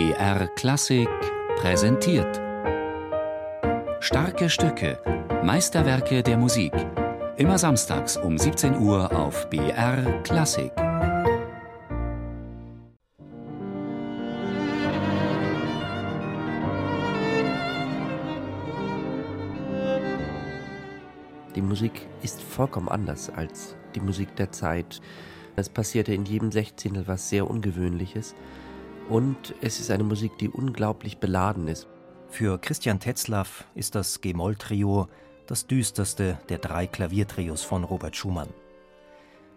BR Klassik präsentiert. Starke Stücke, Meisterwerke der Musik. Immer samstags um 17 Uhr auf BR Klassik. Die Musik ist vollkommen anders als die Musik der Zeit. Es passierte in jedem Sechzehntel was sehr Ungewöhnliches. Und es ist eine Musik, die unglaublich beladen ist. Für Christian Tetzlaff ist das G-Moll-Trio das düsterste der drei Klaviertrios von Robert Schumann.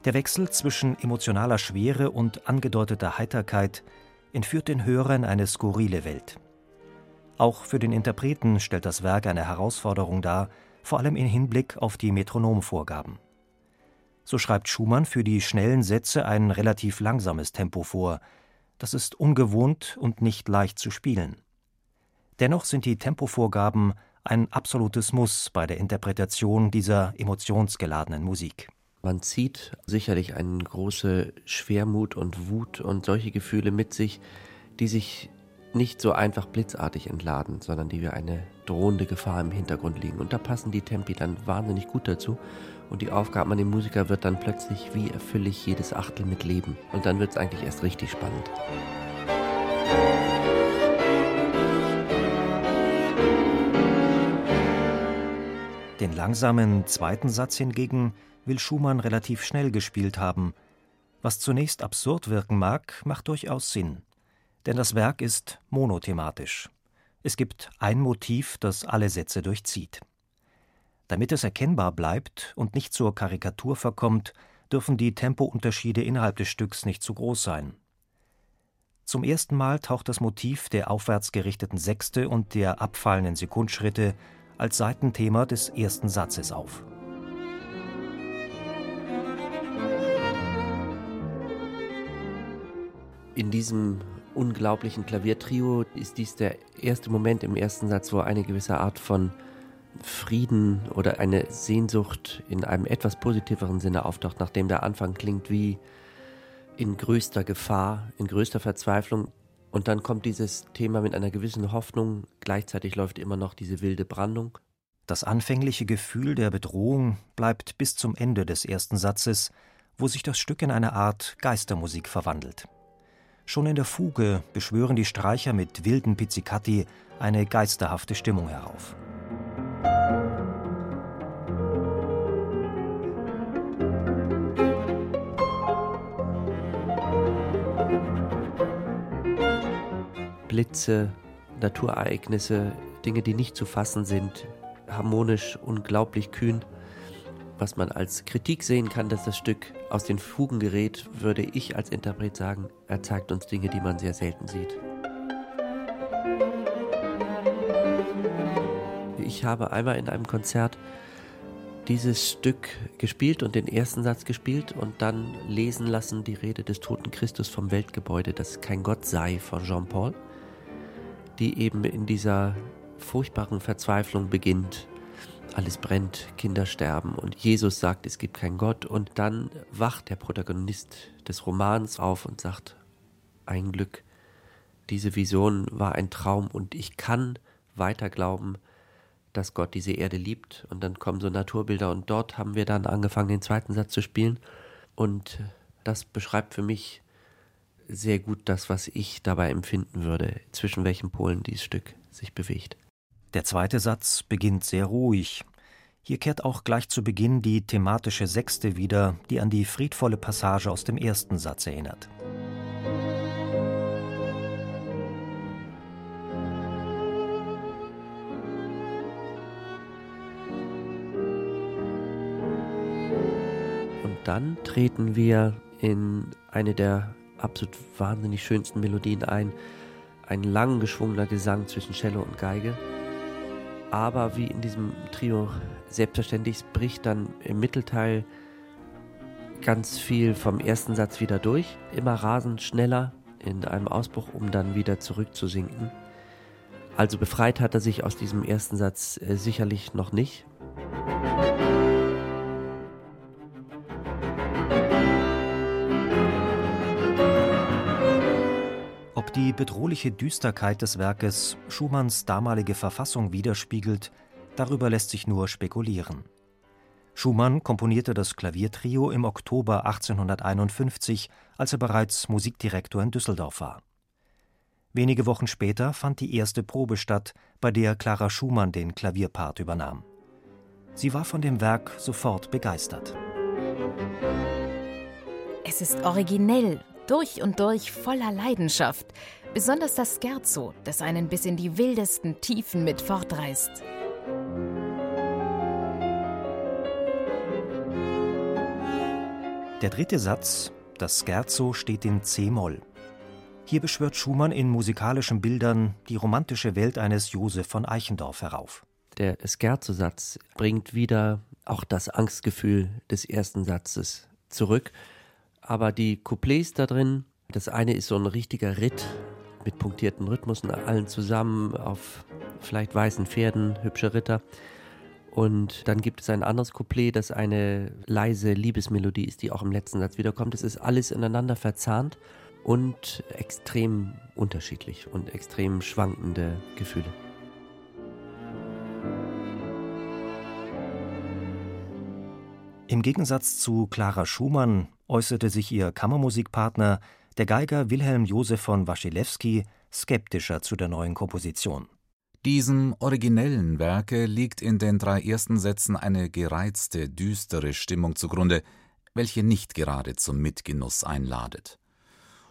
Der Wechsel zwischen emotionaler Schwere und angedeuteter Heiterkeit entführt den Hörer in eine skurrile Welt. Auch für den Interpreten stellt das Werk eine Herausforderung dar, vor allem im Hinblick auf die Metronomvorgaben. So schreibt Schumann für die schnellen Sätze ein relativ langsames Tempo vor, das ist ungewohnt und nicht leicht zu spielen. Dennoch sind die Tempovorgaben ein absolutes Muss bei der Interpretation dieser emotionsgeladenen Musik. Man zieht sicherlich eine große Schwermut und Wut und solche Gefühle mit sich, die sich nicht so einfach blitzartig entladen, sondern die wie eine drohende Gefahr im Hintergrund liegen. Und da passen die Tempi dann wahnsinnig gut dazu. Und die Aufgabe an den Musiker wird dann plötzlich, wie erfülle ich jedes Achtel mit Leben. Und dann wird es eigentlich erst richtig spannend. Den langsamen zweiten Satz hingegen will Schumann relativ schnell gespielt haben. Was zunächst absurd wirken mag, macht durchaus Sinn. Denn das Werk ist monothematisch. Es gibt ein Motiv, das alle Sätze durchzieht. Damit es erkennbar bleibt und nicht zur Karikatur verkommt, dürfen die Tempounterschiede innerhalb des Stücks nicht zu groß sein. Zum ersten Mal taucht das Motiv der aufwärts gerichteten Sechste und der abfallenden Sekundschritte als Seitenthema des ersten Satzes auf. In diesem unglaublichen Klaviertrio ist dies der erste Moment im ersten Satz, wo eine gewisse Art von Frieden oder eine Sehnsucht in einem etwas positiveren Sinne auftaucht, nachdem der Anfang klingt wie in größter Gefahr, in größter Verzweiflung. Und dann kommt dieses Thema mit einer gewissen Hoffnung, gleichzeitig läuft immer noch diese wilde Brandung. Das anfängliche Gefühl der Bedrohung bleibt bis zum Ende des ersten Satzes, wo sich das Stück in eine Art Geistermusik verwandelt. Schon in der Fuge beschwören die Streicher mit wilden Pizzicati eine geisterhafte Stimmung herauf. Blitze, Naturereignisse, Dinge, die nicht zu fassen sind, harmonisch, unglaublich kühn. Was man als Kritik sehen kann, dass das Stück aus den Fugen gerät, würde ich als Interpret sagen, er zeigt uns Dinge, die man sehr selten sieht. Ich habe einmal in einem Konzert dieses Stück gespielt und den ersten Satz gespielt und dann lesen lassen die Rede des toten Christus vom Weltgebäude, das kein Gott sei von Jean Paul, die eben in dieser furchtbaren Verzweiflung beginnt. Alles brennt, Kinder sterben und Jesus sagt, es gibt keinen Gott und dann wacht der Protagonist des Romans auf und sagt, ein Glück, diese Vision war ein Traum und ich kann weiter glauben, dass Gott diese Erde liebt. Und dann kommen so Naturbilder und dort haben wir dann angefangen, den zweiten Satz zu spielen. Und das beschreibt für mich sehr gut das, was ich dabei empfinden würde, zwischen welchen Polen dieses Stück sich bewegt. Der zweite Satz beginnt sehr ruhig. Hier kehrt auch gleich zu Beginn die thematische Sechste wieder, die an die friedvolle Passage aus dem ersten Satz erinnert. Dann treten wir in eine der absolut wahnsinnig schönsten Melodien ein. Ein lang geschwungener Gesang zwischen Cello und Geige. Aber wie in diesem Trio selbstverständlich bricht dann im Mittelteil ganz viel vom ersten Satz wieder durch. Immer rasend schneller in einem Ausbruch, um dann wieder zurückzusinken. Also befreit hat er sich aus diesem ersten Satz äh, sicherlich noch nicht. Die die bedrohliche Düsterkeit des Werkes Schumanns damalige Verfassung widerspiegelt, darüber lässt sich nur spekulieren. Schumann komponierte das Klaviertrio im Oktober 1851, als er bereits Musikdirektor in Düsseldorf war. Wenige Wochen später fand die erste Probe statt, bei der Clara Schumann den Klavierpart übernahm. Sie war von dem Werk sofort begeistert. Es ist originell, durch und durch voller Leidenschaft, besonders das Scherzo, das einen bis in die wildesten Tiefen mit fortreißt. Der dritte Satz, das Scherzo, steht in C-Moll. Hier beschwört Schumann in musikalischen Bildern die romantische Welt eines Josef von Eichendorff herauf. Der Scherzo-Satz bringt wieder auch das Angstgefühl des ersten Satzes zurück aber die Couplets da drin, das eine ist so ein richtiger Ritt mit punktierten Rhythmusen, allen zusammen auf vielleicht weißen Pferden, hübsche Ritter. Und dann gibt es ein anderes Couplet, das eine leise Liebesmelodie ist, die auch im letzten Satz wiederkommt. Es ist alles ineinander verzahnt und extrem unterschiedlich und extrem schwankende Gefühle. Im Gegensatz zu Clara Schumann äußerte sich ihr Kammermusikpartner, der Geiger Wilhelm Josef von Waschilewski, skeptischer zu der neuen Komposition. Diesem originellen Werke liegt in den drei ersten Sätzen eine gereizte, düstere Stimmung zugrunde, welche nicht gerade zum Mitgenuss einladet.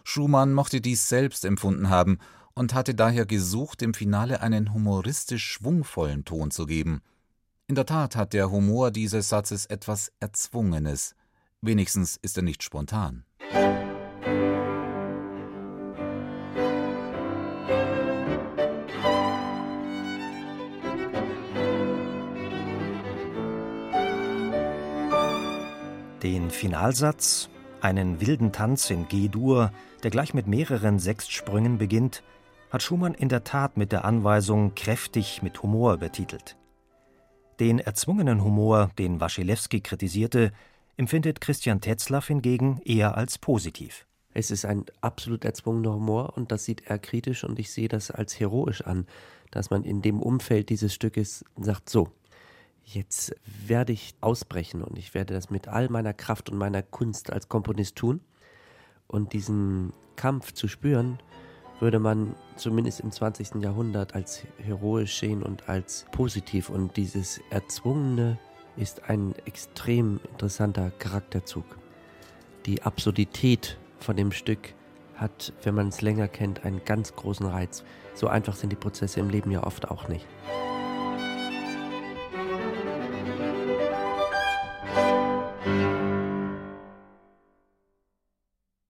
Schumann mochte dies selbst empfunden haben und hatte daher gesucht, im Finale einen humoristisch schwungvollen Ton zu geben. In der Tat hat der Humor dieses Satzes etwas Erzwungenes, Wenigstens ist er nicht spontan. Den Finalsatz, einen wilden Tanz in G-Dur, der gleich mit mehreren Sechstsprüngen beginnt, hat Schumann in der Tat mit der Anweisung kräftig mit Humor betitelt. Den erzwungenen Humor, den Waschilewski kritisierte, empfindet Christian Tetzlaff hingegen eher als positiv. Es ist ein absolut erzwungener Humor und das sieht er kritisch und ich sehe das als heroisch an, dass man in dem Umfeld dieses Stückes sagt, so, jetzt werde ich ausbrechen und ich werde das mit all meiner Kraft und meiner Kunst als Komponist tun. Und diesen Kampf zu spüren, würde man zumindest im 20. Jahrhundert als heroisch sehen und als positiv. Und dieses erzwungene ist ein extrem interessanter Charakterzug. Die Absurdität von dem Stück hat, wenn man es länger kennt, einen ganz großen Reiz. So einfach sind die Prozesse im Leben ja oft auch nicht.